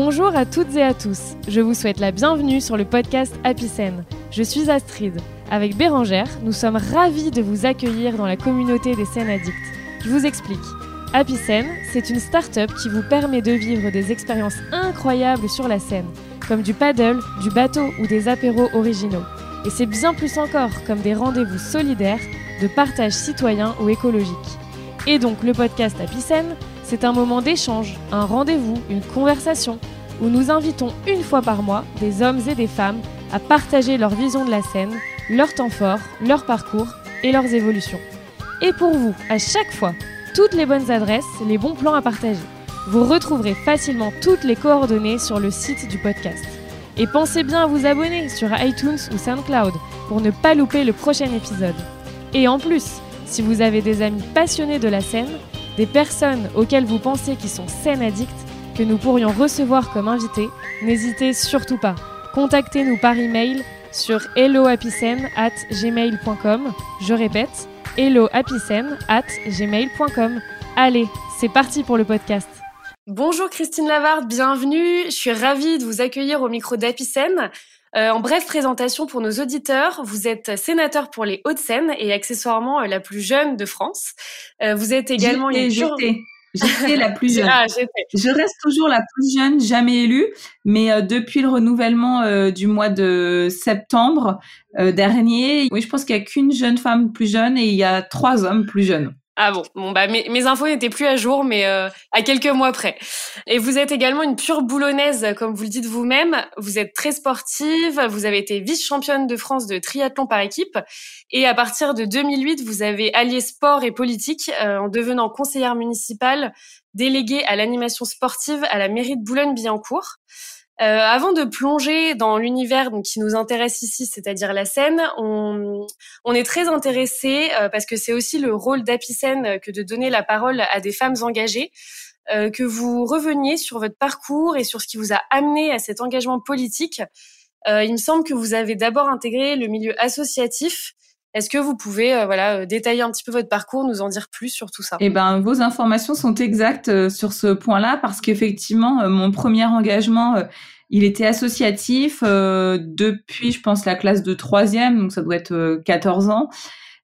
Bonjour à toutes et à tous. Je vous souhaite la bienvenue sur le podcast Happy Je suis Astrid. Avec Bérangère, nous sommes ravis de vous accueillir dans la communauté des scènes addictes. Je vous explique. Happy c'est une start-up qui vous permet de vivre des expériences incroyables sur la scène, comme du paddle, du bateau ou des apéros originaux. Et c'est bien plus encore, comme des rendez-vous solidaires, de partage citoyen ou écologique. Et donc le podcast Happy c'est un moment d'échange, un rendez-vous, une conversation, où nous invitons une fois par mois des hommes et des femmes à partager leur vision de la scène, leur temps fort, leur parcours et leurs évolutions. Et pour vous, à chaque fois, toutes les bonnes adresses, les bons plans à partager. Vous retrouverez facilement toutes les coordonnées sur le site du podcast. Et pensez bien à vous abonner sur iTunes ou SoundCloud pour ne pas louper le prochain épisode. Et en plus, si vous avez des amis passionnés de la scène, des personnes auxquelles vous pensez qui sont scène addicts, que nous pourrions recevoir comme invités, n'hésitez surtout pas. Contactez-nous par email sur hellohappycen@gmail.com. Je répète, hellohappycen@gmail.com. gmail.com. Allez, c'est parti pour le podcast. Bonjour Christine Lavarde, bienvenue. Je suis ravie de vous accueillir au micro d'Apicen. Euh, en bref présentation pour nos auditeurs, vous êtes sénateur pour les Hauts-de-Seine et accessoirement euh, la plus jeune de France. Euh, vous êtes également une J'étais la plus jeune. Ah, je reste toujours la plus jeune, jamais élue, mais depuis le renouvellement du mois de septembre dernier, oui, je pense qu'il n'y a qu'une jeune femme plus jeune et il y a trois hommes plus jeunes. Ah bon, bon bah mes, mes infos n'étaient plus à jour, mais euh, à quelques mois près. Et vous êtes également une pure boulonnaise, comme vous le dites vous-même. Vous êtes très sportive, vous avez été vice-championne de France de triathlon par équipe, et à partir de 2008, vous avez allié sport et politique euh, en devenant conseillère municipale, déléguée à l'animation sportive à la mairie de Boulogne-Billancourt. Euh, avant de plonger dans l'univers qui nous intéresse ici, c'est-à-dire la scène, on, on est très intéressé euh, parce que c'est aussi le rôle d'Apicène que de donner la parole à des femmes engagées, euh, que vous reveniez sur votre parcours et sur ce qui vous a amené à cet engagement politique. il me semble que vous avez d'abord intégré le milieu associatif est-ce que vous pouvez euh, voilà détailler un petit peu votre parcours, nous en dire plus sur tout ça? Eh ben, vos informations sont exactes euh, sur ce point-là parce qu'effectivement, euh, mon premier engagement, il était associatif depuis, je pense, la classe de troisième, donc ça doit être 14 ans.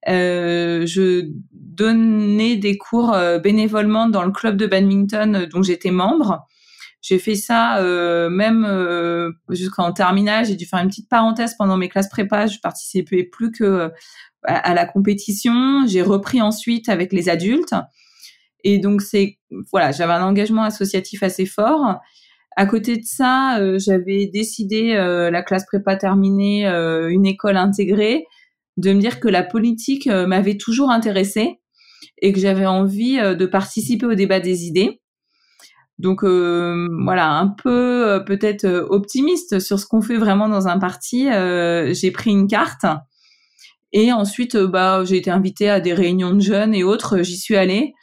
je donnais des cours bénévolement dans le club de badminton dont j'étais membre. J'ai fait ça euh, même euh, jusqu'en terminale. J'ai dû faire une petite parenthèse pendant mes classes prépa. Je participais plus que euh, à, la compétition. J'ai repris ensuite avec les adultes. Et donc c'est voilà, j'avais un engagement associatif assez fort. À côté de ça, j'avais décidé la classe prépa terminée, une école intégrée, de me dire que la politique m'avait toujours intéressée et que j'avais envie de participer au débat des idées. Donc euh, voilà, un peu euh, peut-être euh, optimiste sur ce qu'on fait vraiment dans un parti. j'ai pris une carte et ensuite bah j'ai été invitée à des réunions de jeunes et autres. J'y suis allée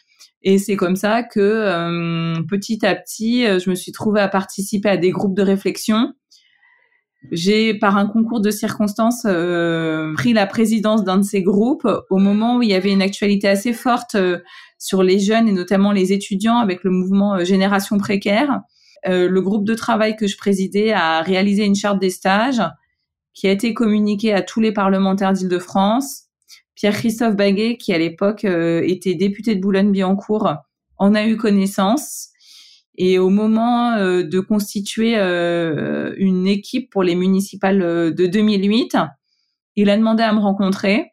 et c'est comme ça que petit à petit, je me suis trouvée à participer à des groupes de réflexion. J'ai, par un concours de circonstances, pris la présidence d'un de ces groupes au moment où il y avait une actualité assez forte sur les jeunes et notamment les étudiants avec le mouvement euh, Génération précaire. Euh, le groupe de travail que je présidais a réalisé une charte des stages qui a été communiquée à tous les parlementaires d'Île-de-France. Pierre-Christophe Baguet, qui à l'époque euh, était député de Boulogne-Billancourt, en a eu connaissance. Et au moment de constituer une équipe pour les municipales de 2008, il a demandé à me rencontrer.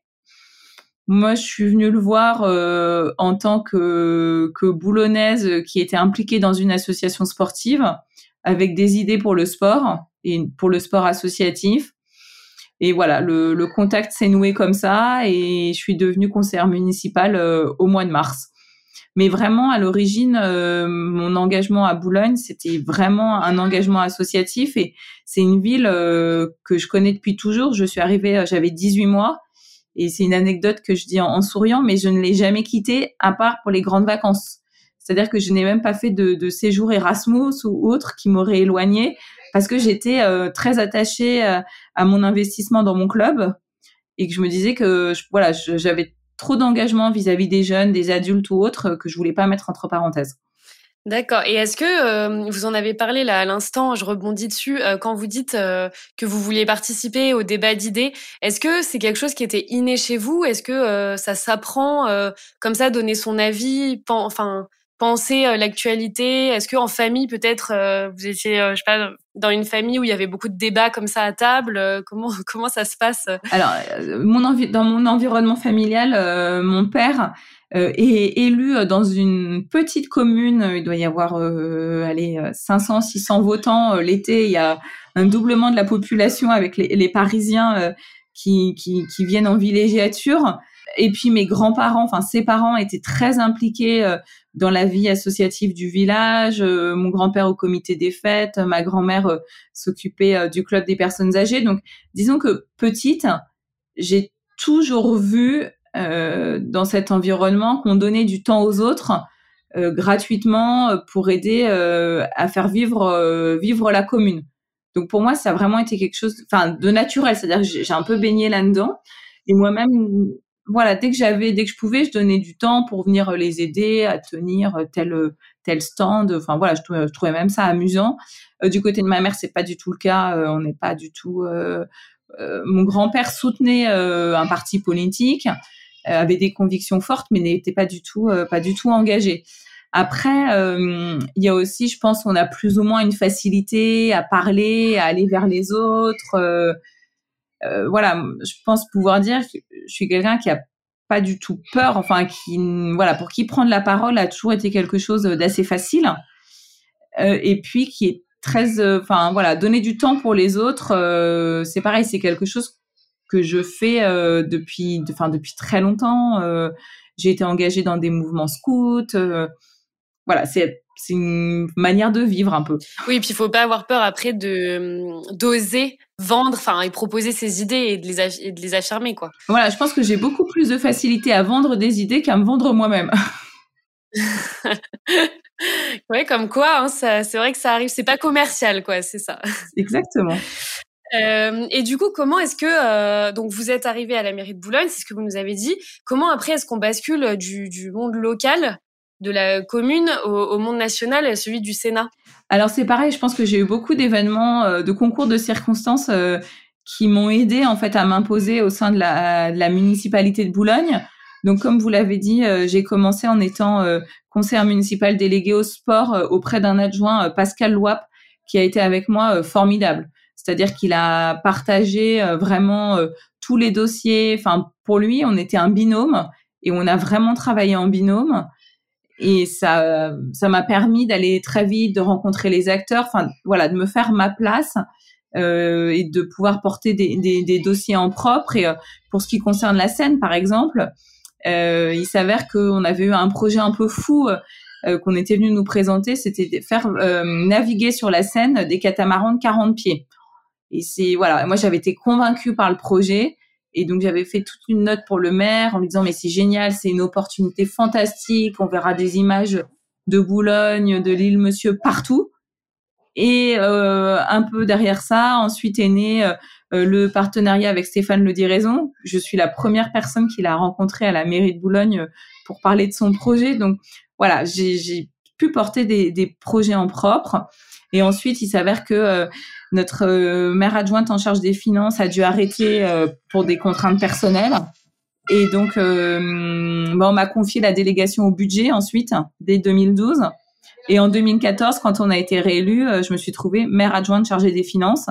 Moi, je suis venue le voir euh, en tant que, que boulonnaise qui était impliquée dans une association sportive avec des idées pour le sport et pour le sport associatif. Et voilà, le, le contact s'est noué comme ça et je suis devenue conseillère municipale euh, au mois de mars. Mais vraiment, à l'origine, euh, mon engagement à Boulogne, c'était vraiment un engagement associatif et c'est une ville que je connais depuis toujours. Je suis arrivée, j'avais 18 mois et c'est une anecdote que je dis en, souriant, mais je ne l'ai jamais quitté à part pour les grandes vacances. C'est-à-dire que je n'ai même pas fait de, séjour Erasmus ou autre qui m'aurait éloigné parce que j'étais euh, très attachée euh, à, mon investissement dans mon club et que je me disais que voilà, j'avais trop d'engagement vis-à-vis des jeunes, des adultes ou autres que je voulais pas mettre entre parenthèses. D'accord. Et est-ce que euh, vous en avez parlé là à l'instant Je rebondis dessus euh, quand vous dites euh, que vous vouliez participer au débat d'idées. Est-ce que c'est quelque chose qui était inné chez vous? Est-ce que ça s'apprend comme ça, donner son avis, enfin penser l'actualité Est-ce que en famille peut-être vous étiez, je sais pas, dans une famille où il y avait beaucoup de débats comme ça à table Comment comment ça se passe Alors, mon dans mon environnement familial, mon père euh, est élu euh, dans une petite commune. Il doit y avoir euh, allez, 500, 600 votants. L'été, il y a un doublement de la population avec les, les Parisiens qui, qui, qui, viennent en villégiature. Et puis mes grands-parents, enfin ses parents étaient très impliqués dans la vie associative du village. mon grand-père au comité des fêtes, ma grand-mère s'occupait du club des personnes âgées. Donc disons que petite, j'ai toujours vu euh, dans cet environnement, qu'on donnait du temps aux autres euh, gratuitement euh, pour aider à faire vivre vivre la commune. Donc pour moi, ça a vraiment été quelque chose, enfin, de naturel. C'est-à-dire que j'ai un peu baigné là-dedans. Et moi-même, voilà, dès que j'avais, dès que je pouvais, je donnais du temps pour venir les aider à tenir tel tel stand. Enfin voilà, je trouvais, même ça amusant. du côté de ma mère, c'est pas du tout le cas. on n'est pas du tout. mon grand-père soutenait un parti politique. Euh, avait des convictions fortes, mais n'était pas du tout, euh, pas du tout engagé. Après, euh, il y a aussi, je pense, on a plus ou moins une facilité à parler, à aller vers les autres. Voilà, je pense pouvoir dire que je suis quelqu'un qui a pas du tout peur, enfin qui, voilà, pour qui prendre la parole a toujours été quelque chose d'assez facile, et puis qui est très, enfin voilà, donner du temps pour les autres, c'est pareil, c'est quelque chose que je fais euh, depuis, enfin depuis très longtemps. Euh, j'ai été engagée dans des mouvements scouts. Euh, voilà, c'est c'est une manière de vivre un peu. Oui, puis il faut pas avoir peur après de d'oser vendre, enfin et proposer ses idées et de les et de les affirmer quoi. Voilà, je pense que j'ai beaucoup plus de facilité à vendre des idées qu'à me vendre moi-même. ouais, comme quoi, hein, c'est vrai que ça arrive, c'est pas commercial quoi, c'est ça. Exactement. Euh, et du coup, comment est-ce que euh, donc vous êtes arrivé à la mairie de Boulogne, c'est ce que vous nous avez dit. Comment après est-ce qu'on bascule du, du, monde local, de la commune, au, au monde national, celui du Sénat Alors c'est pareil. Je pense que j'ai eu beaucoup d'événements, euh, de concours de circonstances euh, qui m'ont aidé en fait à m'imposer au sein de la, de la, municipalité de Boulogne. Donc comme vous l'avez dit, euh, j'ai commencé en étant conseiller municipal délégué au sport auprès d'un adjoint Pascal Loap qui a été avec moi formidable c'est-à-dire qu'il a partagé euh, vraiment euh, tous les dossiers. Enfin, pour lui, on était un binôme et on a vraiment travaillé en binôme. Et ça, ça m'a permis d'aller très vite, de rencontrer les acteurs. Enfin, voilà, de me faire ma place euh, et de pouvoir porter des, des, des, dossiers en propre. Et pour ce qui concerne la scène, par exemple, euh, il s'avère qu'on avait eu un projet un peu fou qu'on était venu nous présenter, c'était faire naviguer sur la Seine des catamarans de 40 pieds. Et c'est voilà, moi j'avais été convaincue par le projet et donc j'avais fait toute une note pour le maire en lui disant mais c'est génial, c'est une opportunité fantastique, on verra des images de Boulogne, de l'île Monsieur partout. Et euh, un peu derrière ça, ensuite est né euh, le partenariat avec Stéphane Le Diraison. Je suis la première personne qu'il a rencontré à la mairie de Boulogne pour parler de son projet. Donc voilà, j'ai pu porter des, projets en propre. Et ensuite, il s'avère que euh, notre euh, maire adjointe en charge des finances a dû arrêter euh, pour des contraintes personnelles. Et donc, bah, on m'a confié la délégation au budget ensuite, dès 2012. Et en 2014, quand on a été réélu, je me suis trouvée maire adjointe chargée des finances.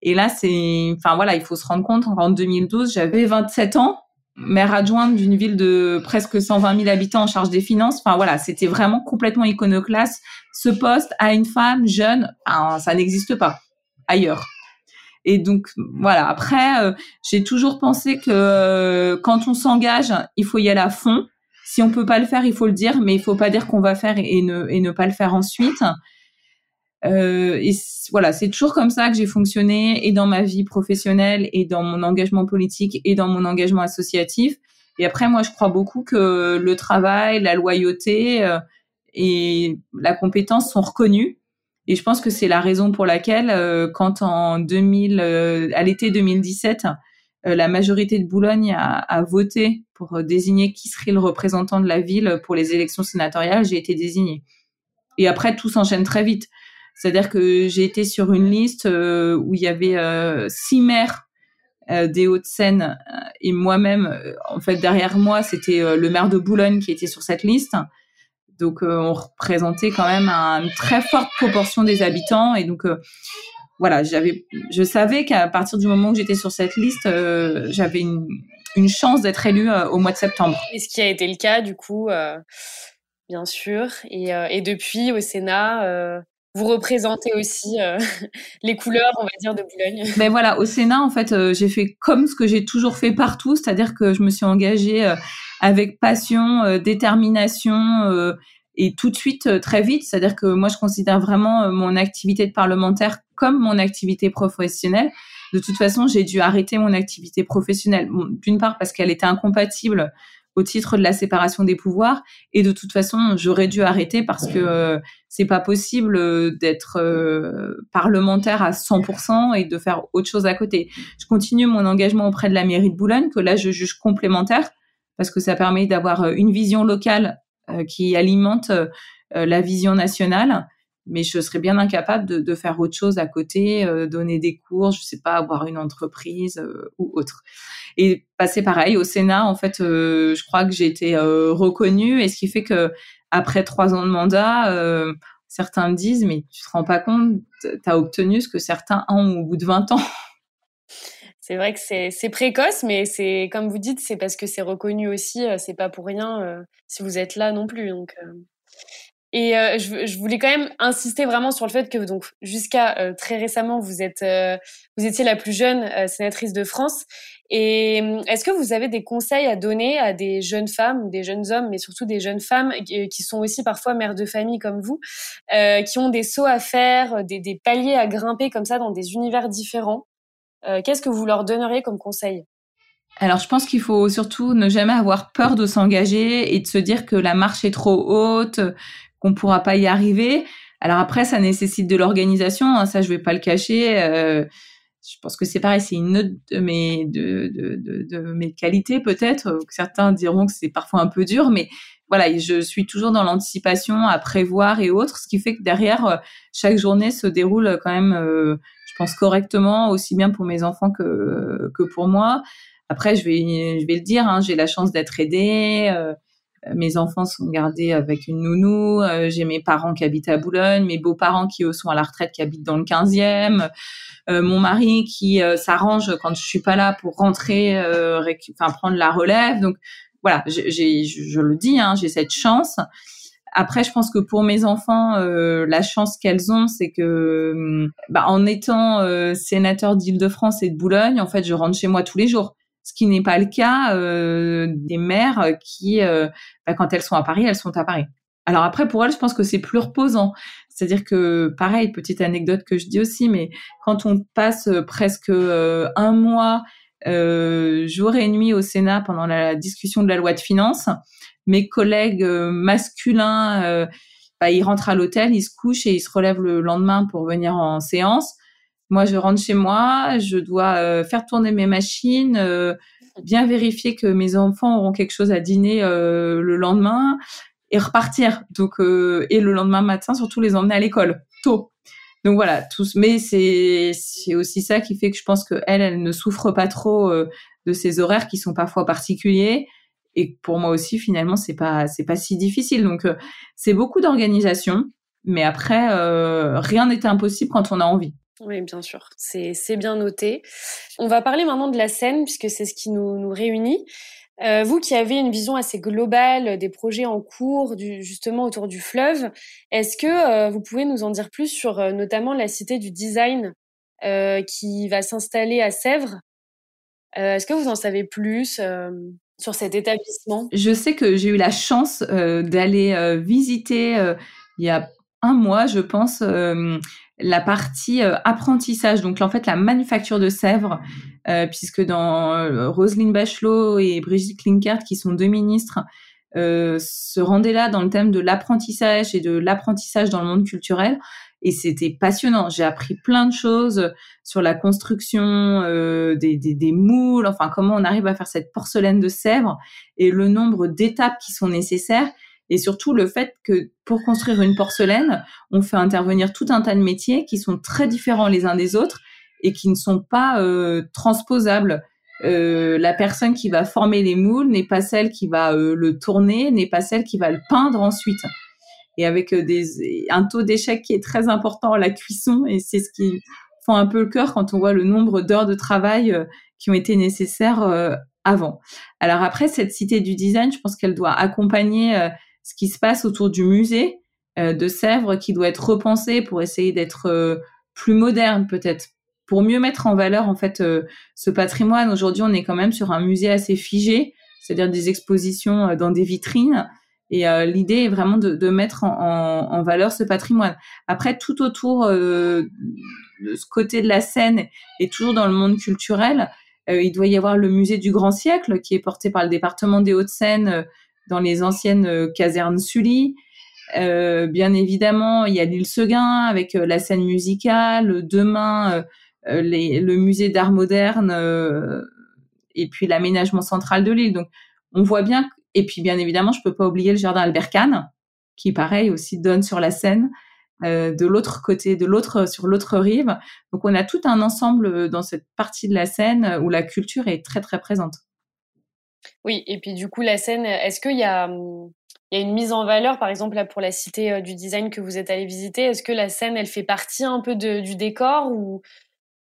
Et là, c'est, enfin voilà, il faut se rendre compte. En 2012, j'avais 27 ans maire adjointe d'une ville de presque 120 000 habitants en charge des finances. Enfin voilà, c'était vraiment complètement iconoclaste. Ce poste à une femme jeune, ça n'existe pas ailleurs. Et donc voilà. Après, euh, j'ai toujours pensé que euh, quand on s'engage, il faut y aller à fond. Si on peut pas le faire, il faut le dire, mais il faut pas dire qu'on va faire et ne, et ne pas le faire ensuite. Euh, et voilà, c'est toujours comme ça que j'ai fonctionné et dans ma vie professionnelle et dans mon engagement politique et dans mon engagement associatif. Et après, moi, je crois beaucoup que le travail, la loyauté euh, et la compétence sont reconnus. Et je pense que c'est la raison pour laquelle, euh, quand en 2000, euh, à l'été 2017, la majorité de Boulogne a, a, voté pour désigner qui serait le représentant de la ville pour les élections sénatoriales, j'ai été désignée. Et après, tout s'enchaîne très vite. C'est-à-dire que j'ai été sur une liste où il y avait six maires des Hauts-de-Seine et moi-même, en fait, derrière moi, c'était le maire de Boulogne qui était sur cette liste. Donc, on représentait quand même une très forte proportion des habitants. Et donc, voilà, j'avais, je savais qu'à partir du moment où j'étais sur cette liste, euh, j'avais une, chance d'être élue euh, au mois de septembre. Et ce qui a été le cas, du coup, euh, bien sûr. Et, depuis, au Sénat, vous représentez aussi les couleurs, on va dire, de Boulogne. Ben voilà, au Sénat, en fait, j'ai fait comme ce que j'ai toujours fait partout, c'est-à-dire que je me suis engagée avec passion, détermination et tout de suite euh, très vite. C'est-à-dire que moi, je considère vraiment euh, mon activité de parlementaire comme mon activité professionnelle. De toute façon, j'ai dû arrêter mon activité professionnelle. D'une part parce qu'elle était incompatible au titre de la séparation des pouvoirs, et de toute façon, j'aurais dû arrêter parce que euh, c'est pas possible d'être parlementaire à 100% et de faire autre chose à côté. Je continue mon engagement auprès de la mairie de Boulogne, que là je juge complémentaire parce que ça permet d'avoir une vision locale euh, qui alimente euh, la vision nationale. Mais je serais bien incapable de, faire autre chose à côté, euh, donner des cours, je sais pas, avoir une entreprise ou autre. Et passer pareil au Sénat, en fait, je crois que j'ai été reconnue, et ce qui fait que après trois ans de mandat, certains me disent, mais tu te rends pas compte, tu as obtenu ce que certains ont au bout de 20 ans. c'est vrai que c'est précoce, mais c'est comme vous dites, c'est parce que c'est reconnu aussi. Euh, c'est pas pour rien euh, si vous êtes là non plus. Euh. et je, je, voulais quand même insister vraiment sur le fait que donc jusqu'à très récemment, vous êtes vous étiez la plus jeune sénatrice de France. Et est-ce que vous avez des conseils à donner à des jeunes femmes, des jeunes hommes, mais surtout des jeunes femmes qui sont aussi parfois mères de famille comme vous, qui ont des sauts à faire, des, paliers à grimper comme ça dans des univers différents euh, qu'est-ce que vous leur donneriez comme conseil? Alors, je pense qu'il faut surtout ne jamais avoir peur de s'engager et de se dire que la marche est trop haute, qu'on pourra pas y arriver. Alors après, ça nécessite de l'organisation. Hein, ça, je vais pas le cacher. Euh, je pense que c'est pareil, c'est une autre de mes de, de, de, de mes qualités peut-être. Certains diront que c'est parfois un peu dur, mais voilà, je suis toujours dans l'anticipation, à prévoir et autres, ce qui fait que derrière chaque journée se déroule quand même euh, pense correctement, aussi bien pour mes enfants que, que pour moi. Après, je vais, je vais le dire, hein, j'ai la chance d'être aidée. Euh, mes enfants sont gardés avec une nounou. Euh, j'ai mes parents qui habitent à Boulogne, mes beaux-parents qui eux sont à la retraite, qui habitent dans le 15e. Euh, mon mari qui s'arrange quand je suis pas là pour rentrer, enfin prendre la relève. Donc voilà, j'ai, je le dis, hein, j'ai cette chance. Après, je pense que pour mes enfants, euh, la chance qu'elles ont, c'est que, bah, en étant euh, sénateur d'Île-de-France et de Boulogne, en fait, je rentre chez moi tous les jours. Ce qui n'est pas le cas euh, des mères qui, bah, quand elles sont à Paris, elles sont à Paris. Alors après, pour elles, je pense que c'est plus reposant. C'est-à-dire que, pareil, petite anecdote que je dis aussi, mais quand on passe presque un mois jour et nuit au Sénat pendant la discussion de la loi de finances, mes collègues euh, masculins, euh, bah, ils rentrent à l'hôtel, ils se couchent et ils se relèvent le lendemain pour venir en séance. Moi, je rentre chez moi, je dois euh, faire tourner mes machines, bien vérifier que mes enfants auront quelque chose à dîner le lendemain et repartir. Donc, et le lendemain matin, surtout les emmener à l'école tôt. Donc voilà, tous. Mais c'est c'est aussi ça qui fait que je pense que elle, elle ne souffre pas trop de ces horaires qui sont parfois particuliers et pour moi aussi finalement c'est pas c'est pas si difficile donc euh, c'est beaucoup d'organisation mais après euh, rien n'est impossible quand on a envie oui, bien sûr, c'est bien noté. On va parler maintenant de la scène, puisque c'est ce qui nous, réunit. Euh, vous qui avez une vision assez globale des projets en cours, justement autour du fleuve, est-ce que vous pouvez nous en dire plus sur notamment la cité du design qui va s'installer à Sèvres? Est-ce que vous en savez plus sur cet établissement? Je sais que j'ai eu la chance euh, d'aller euh, visiter euh, il y a un mois, je pense, la partie apprentissage. Donc en fait, la manufacture de Sèvres, puisque dans Roselyne Bachelot et Brigitte Klinkert, qui sont deux ministres, se rendaient là dans le thème de l'apprentissage et de l'apprentissage dans le monde culturel et c'était passionnant. J'ai appris plein de choses sur la construction euh, des, des, des, moules, enfin comment on arrive à faire cette porcelaine de Sèvres et le nombre d'étapes qui sont nécessaires. Et surtout le fait que pour construire une porcelaine, on fait intervenir tout un tas de métiers qui sont très différents les uns des autres et qui ne sont pas euh, transposables. Euh, la personne qui va former les moules n'est pas celle qui va euh, le tourner, n'est pas celle qui va le peindre ensuite. Et avec des, un taux d'échec qui est très important à la cuisson, et c'est ce qui font un peu le cœur quand on voit le nombre d'heures de travail qui ont été nécessaires avant. Alors après, cette cité du design, je pense qu'elle doit accompagner ce qui se passe autour du musée de Sèvres, qui doit être repensé pour essayer d'être plus moderne peut-être, pour mieux mettre en valeur en fait euh, ce patrimoine. Aujourd'hui, on est quand même sur un musée assez figé, c'est-à-dire des expositions euh, dans des vitrines. Et euh, l'idée est vraiment de, de mettre en, en, en, valeur ce patrimoine. Après, tout autour de ce côté de la scène et toujours dans le monde culturel, il doit y avoir le musée du Grand Siècle qui est porté par le département des Hauts-de-Seine dans les anciennes casernes Sully. bien évidemment, il y a l'île Seguin avec la scène musicale. Demain, euh, les, le musée d'art moderne euh, et puis l'aménagement central de l'île. Donc, on voit bien. Et puis, bien évidemment, je peux pas oublier le jardin Albert Kahn, qui, pareil, aussi donne sur la Seine. Euh, de l'autre côté, de l'autre sur l'autre rive. Donc on a tout un ensemble dans cette partie de la Seine où la culture est très très présente. Oui, et puis du coup la Seine, est-ce qu'il y a il y a une mise en valeur, par exemple là pour la cité du design que vous êtes allé visiter, est-ce que la Seine elle fait partie un peu du décor ou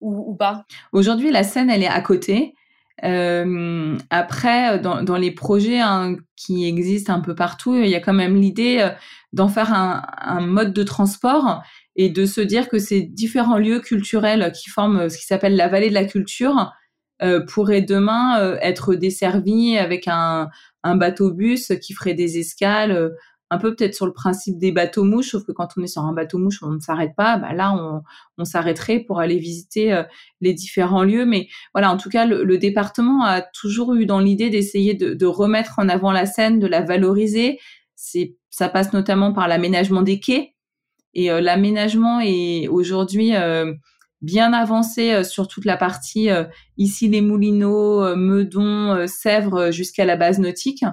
ou, pas? Aujourd'hui, la scène, elle est à côté. Euh, après, dans, dans, les projets hein, qui existent un peu partout, il y a quand même l'idée euh, d'en faire un, un, mode de transport et de se dire que ces différents lieux culturels qui forment ce qui s'appelle la vallée de la culture euh, pourraient demain euh, être desservis avec un, un bateau-bus qui ferait des escales un peu peut-être sur le principe des bateaux mouches, sauf que quand on est sur un bateau mouche, on ne s'arrête pas. Bah là, on, on s'arrêterait pour aller visiter euh, les différents lieux. Mais voilà, en tout cas, le, département a toujours eu dans l'idée d'essayer de, de, remettre en avant la scène, de la valoriser. C'est, ça passe notamment par l'aménagement des quais. Et euh, l'aménagement est aujourd'hui euh, bien avancé sur toute la partie ici les Moulineaux, Meudon, Sèvres jusqu'à la base nautique.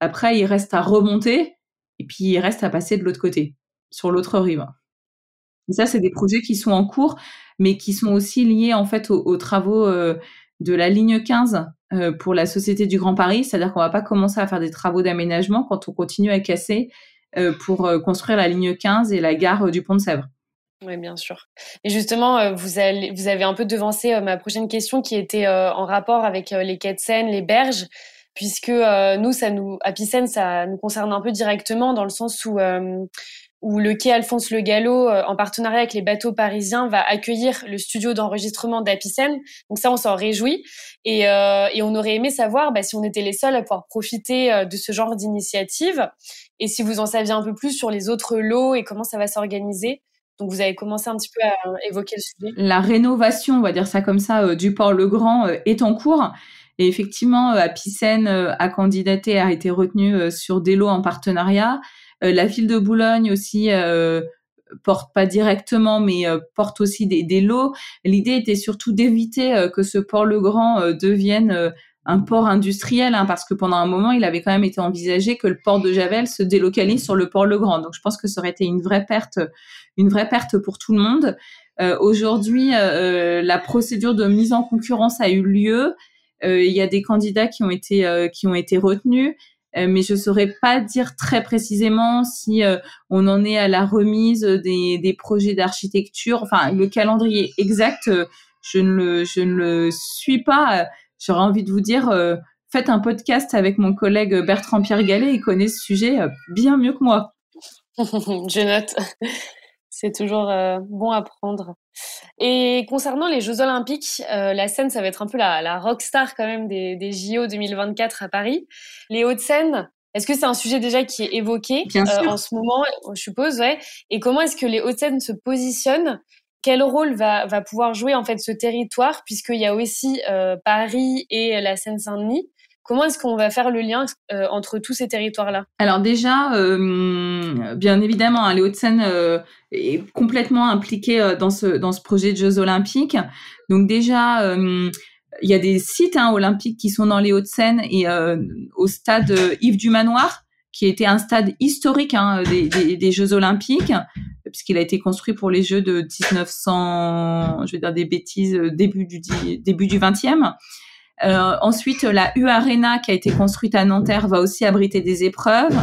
Après, il reste à remonter et puis il reste à passer de l'autre côté, sur l'autre rive. Et ça, c'est des projets qui sont en cours, mais qui sont aussi liés en fait aux, travaux euh, de la ligne 15 euh, pour la Société du Grand Paris. C'est-à-dire qu'on va pas commencer à faire des travaux d'aménagement quand on continue à casser euh, pour construire la ligne 15 et la gare du Pont de Sèvres. Oui, bien sûr. Et justement, vous, allez, vous avez un peu devancé ma prochaine question qui était en rapport avec les quais de Seine, les berges puisque euh, nous, ça nous, à ça nous concerne un peu directement dans le sens où euh, le quai Alphonse Le Gallo, euh, en partenariat avec les bateaux parisiens, va accueillir le studio d'enregistrement d'Apicène. Donc ça, on s'en réjouit. Et, et, on aurait aimé savoir bah, si on était les seuls à pouvoir profiter de ce genre d'initiative et si vous en saviez un peu plus sur les autres lots et comment ça va s'organiser. Donc vous avez commencé un petit peu à évoquer le sujet. La rénovation, on va dire ça comme ça, du port Le Grand est en cours. Et effectivement, euh, euh, a candidaté, a été retenu euh, sur des lots en partenariat. La ville de Boulogne aussi porte pas directement, mais porte aussi des, des lots. L'idée était surtout d'éviter que ce port Le Grand devienne un port industriel, hein, parce que pendant un moment, il avait quand même été envisagé que le port de Javel se délocalise sur le port Le Grand. Donc, je pense que ça aurait été une vraie perte, une vraie perte pour tout le monde. Aujourd'hui, la procédure de mise en concurrence a eu lieu. Euh, il y a des candidats qui ont été euh, qui ont été retenus euh, mais je saurais pas dire très précisément si on en est à la remise des, des projets d'architecture. Enfin, le calendrier exact, je ne le, je ne le suis pas. J'aurais envie de vous dire, faites un podcast avec mon collègue Bertrand Pierre Gallet, il connaît ce sujet bien mieux que moi. je note. C'est toujours bon à prendre. Et concernant les Jeux Olympiques, euh, la scène, ça va être un peu la, la rockstar quand même des, des JO 2024 à Paris. Les Hauts-de-Seine, est-ce que c'est un sujet déjà qui est évoqué euh, en ce moment, je suppose, ouais. Et comment est-ce que les Hauts-de-Seine se positionnent Quel rôle va, va pouvoir jouer en fait ce territoire, puisqu'il y a aussi euh, Paris et la Seine-Saint-Denis. Comment est-ce qu'on va faire le lien euh, entre tous ces territoires-là? Alors déjà, euh, bien évidemment, hein, les Hauts-de-Seine euh, est complètement impliqué dans ce dans ce projet de Jeux Olympiques. Donc déjà, il y a des sites hein, olympiques qui sont dans les Hauts-de-Seine et au stade Yves du Manoir, qui était un stade historique hein, des, des, des, Jeux Olympiques, puisqu'il a été construit pour les Jeux de 1900, je vais dire des bêtises, début du début du 20e. Euh, ensuite, la U Arena qui a été construite à Nanterre va aussi abriter des épreuves.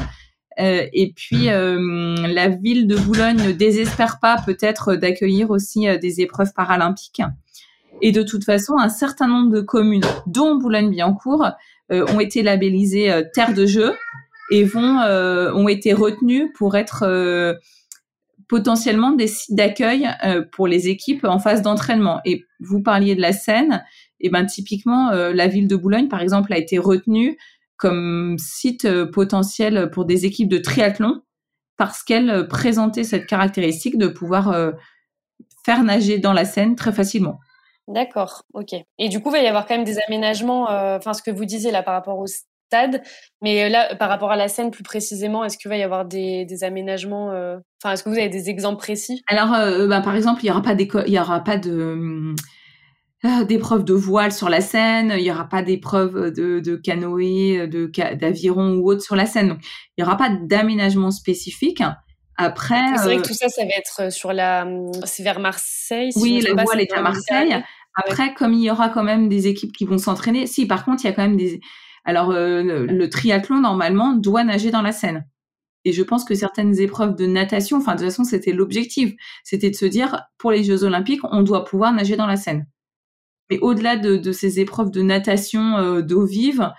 Euh, et puis, euh, la ville de Boulogne ne désespère pas peut-être d'accueillir aussi euh, des épreuves paralympiques. Et de toute façon, un certain nombre de communes, dont Boulogne-Billancourt, euh, ont été labellisées terre de jeu et vont ont été retenues pour être potentiellement des sites d'accueil pour les équipes en phase d'entraînement. Et vous parliez de la Seine, et ben typiquement la ville de Boulogne, par exemple, a été retenue comme site euh, potentiel pour des équipes de triathlon parce qu'elle euh, présentait cette caractéristique de pouvoir euh, faire nager dans la Seine très facilement. D'accord, ok. Et du coup, il va y avoir quand même des aménagements, enfin ce que vous disiez là par rapport au stade, mais là par rapport à la Seine plus précisément, est-ce qu'il va y avoir des, aménagements, enfin est-ce que vous avez des exemples précis? Alors, bah, par exemple, il n'y aura pas il y aura pas de hum, d'épreuves de voile sur la Seine, il n'y aura pas d'épreuves de, de canoë, de d'aviron ou autre sur la Seine. Donc, il n'y aura pas d'aménagement spécifique. Après, c'est vrai que euh, tout ça, ça va être sur la, c'est vers Marseille. oui, la voile est à Marseille. Après, comme il y aura quand même des équipes qui vont s'entraîner, si par contre il y a quand même des, alors euh, le triathlon normalement doit nager dans la Seine. Et je pense que certaines épreuves de natation, enfin de toute façon c'était l'objectif, c'était de se dire pour les Jeux Olympiques, on doit pouvoir nager dans la Seine. Mais au-delà de, ces épreuves de natation euh, d'eau vive,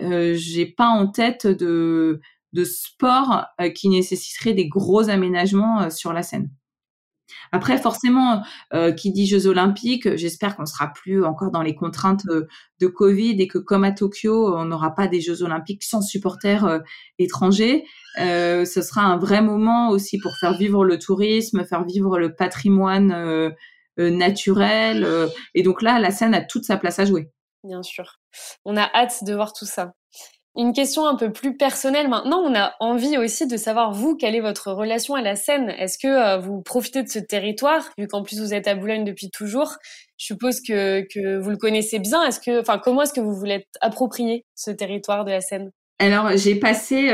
euh, j'ai pas en tête de, de sport euh, qui nécessiterait des gros aménagements sur la scène. Après, forcément, qui dit Jeux Olympiques, j'espère qu'on sera plus encore dans les contraintes de Covid et que comme à Tokyo, on n'aura pas des Jeux Olympiques sans supporters étrangers. ce sera un vrai moment aussi pour faire vivre le tourisme, faire vivre le patrimoine euh, naturel. Euh, et donc là, la scène a toute sa place à jouer. Bien sûr. On a hâte de voir tout ça. Une question un peu plus personnelle maintenant, on a envie aussi de savoir, vous, quelle est votre relation à la Seine Est-ce que euh, vous profitez de ce territoire, vu qu'en plus vous êtes à Boulogne depuis toujours? Je suppose que, que vous le connaissez bien. Est-ce que, enfin, comment est-ce que vous voulez approprier ce territoire de la Seine Alors, j'ai passé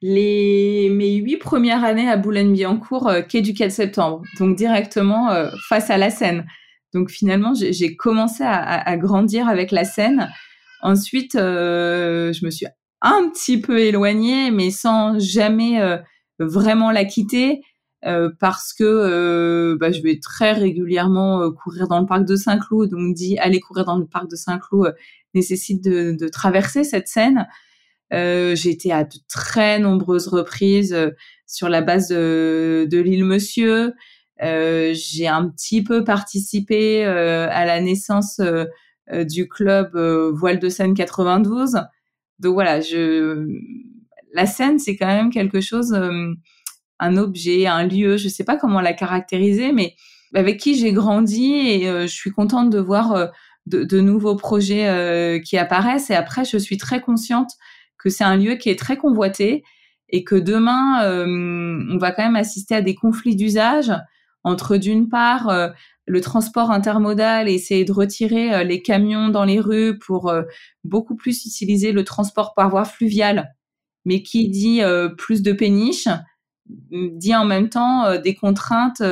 les mes huit premières années à Boulogne-Billancourt, euh, quai du 4 septembre, donc directement euh, face à la Seine. Donc finalement, j'ai commencé à, grandir avec la Seine. Ensuite, euh, je me suis un petit peu éloignée, mais sans jamais euh, vraiment la quitter. parce que bah, je vais très régulièrement courir dans le parc de Saint-Cloud. Donc, dit aller courir dans le parc de Saint-Cloud nécessite de, de, traverser cette Seine. Euh, j'ai été à de très nombreuses reprises euh, sur la base de, de l'île Monsieur. Euh, j'ai un petit peu participé euh, à la naissance du club Voile de Seine 92. Donc voilà, je la Seine c'est quand même quelque chose, un objet, un lieu, je sais pas comment la caractériser, mais avec qui j'ai grandi et je suis contente de voir de, nouveaux projets qui apparaissent. Et après, je suis très consciente que c'est un lieu qui est très convoité et que demain, euh, on va quand même assister à des conflits d'usage entre d'une part euh, le transport intermodal et essayer de retirer euh, les camions dans les rues pour beaucoup plus utiliser le transport par voie fluviale, mais qui dit plus de péniches, dit en même temps des contraintes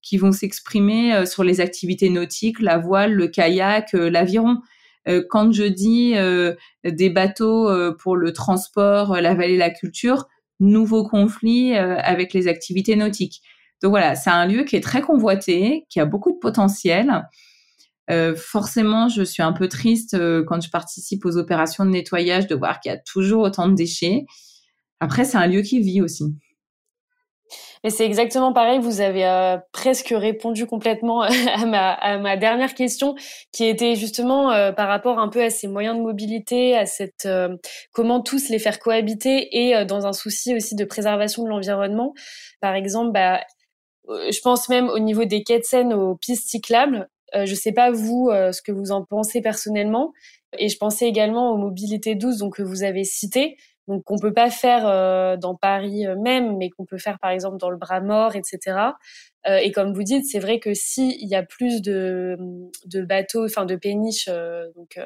qui vont s'exprimer sur les activités nautiques, la voile, le kayak, l'aviron. Euh, quand je dis euh, des bateaux euh, pour le transport, la vallée, la culture, nouveau conflit avec les activités nautiques. Donc voilà, c'est un lieu qui est très convoité, qui a beaucoup de potentiel. Euh, forcément, je suis un peu triste quand je participe aux opérations de nettoyage de voir qu'il y a toujours autant de déchets. Après, c'est un lieu qui vit aussi. Et c'est exactement pareil. Vous avez euh, presque répondu complètement à ma, dernière question, qui était justement euh, par rapport un peu à ces moyens de mobilité, à cette euh, comment tous les faire cohabiter et dans un souci aussi de préservation de l'environnement. Par exemple, bah, je pense même au niveau des quais de Seine aux pistes cyclables. je sais pas vous ce que vous en pensez personnellement. Et je pensais également aux mobilités douces, donc que vous avez citées donc qu'on peut pas faire euh, dans Paris euh, même, mais qu'on peut faire par exemple dans le bras mort, etc. Euh, et comme vous dites, c'est vrai que s'il y a plus de, de bateaux, enfin de péniches, donc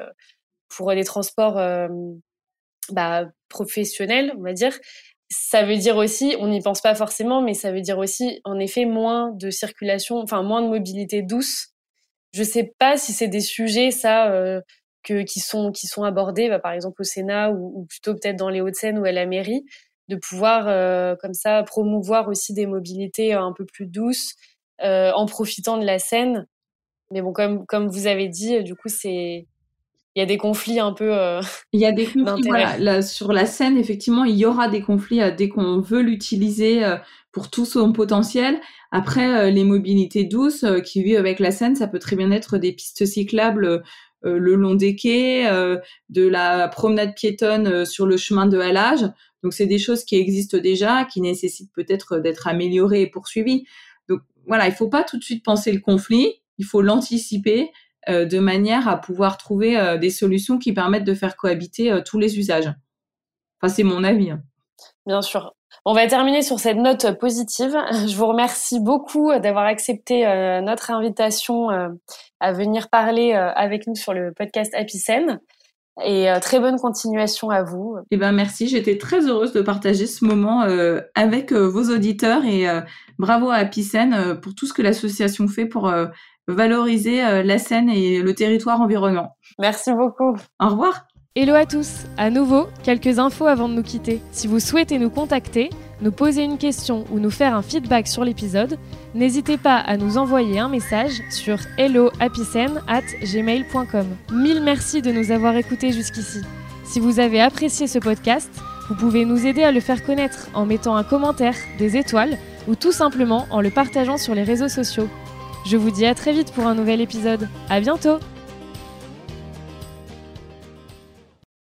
pour les transports bah, professionnels, on va dire, ça veut dire aussi, on n'y pense pas forcément, mais ça veut dire aussi, en effet, moins de circulation, enfin moins de mobilité douce. Je sais pas si c'est des sujets, ça, euh, que, qui sont qui sont abordés, bah, par exemple au Sénat ou, plutôt peut-être dans les Hauts-de-Seine ou à la mairie, de pouvoir euh, comme ça promouvoir aussi des mobilités un peu plus douces euh, en profitant de la Seine. Mais bon, comme comme vous avez dit, du coup, c'est il y a des conflits un peu. Euh, il y a des conflits. Voilà, sur la scène, effectivement, il y aura des conflits euh, dès qu'on veut l'utiliser euh, pour tout son potentiel. Après, les mobilités douces qui vivent avec la scène, ça peut très bien être des pistes cyclables le long des quais, de la promenade piétonne sur le chemin de halage. Donc, c'est des choses qui existent déjà, qui nécessitent peut-être d'être améliorées et poursuivies. Donc, voilà, il faut pas tout de suite penser le conflit. Il faut l'anticiper euh, de manière à pouvoir trouver euh, des solutions qui permettent de faire cohabiter euh, tous les usages. Enfin, c'est mon avis. Hein. Bien sûr. On va terminer sur cette note positive. Je vous remercie beaucoup d'avoir accepté notre invitation à venir parler avec nous sur le podcast Apicène. Et très bonne continuation à vous. Eh ben merci, j'étais très heureuse de partager ce moment avec vos auditeurs et bravo à Apicène pour tout ce que l'association fait pour valoriser euh, la Seine et le territoire environnant. Merci beaucoup. Au revoir. Hello à tous. À nouveau, quelques infos avant de nous quitter. Si vous souhaitez nous contacter, nous poser une question ou nous faire un feedback sur l'épisode, n'hésitez pas à nous envoyer un message sur helloapicen@gmail.com. Mille merci de nous avoir écoutés jusqu'ici. Si vous avez apprécié ce podcast, vous pouvez nous aider à le faire connaître en mettant un commentaire, des étoiles ou tout simplement en le partageant sur les réseaux sociaux. Je vous dis à très vite pour un nouvel épisode. À bientôt!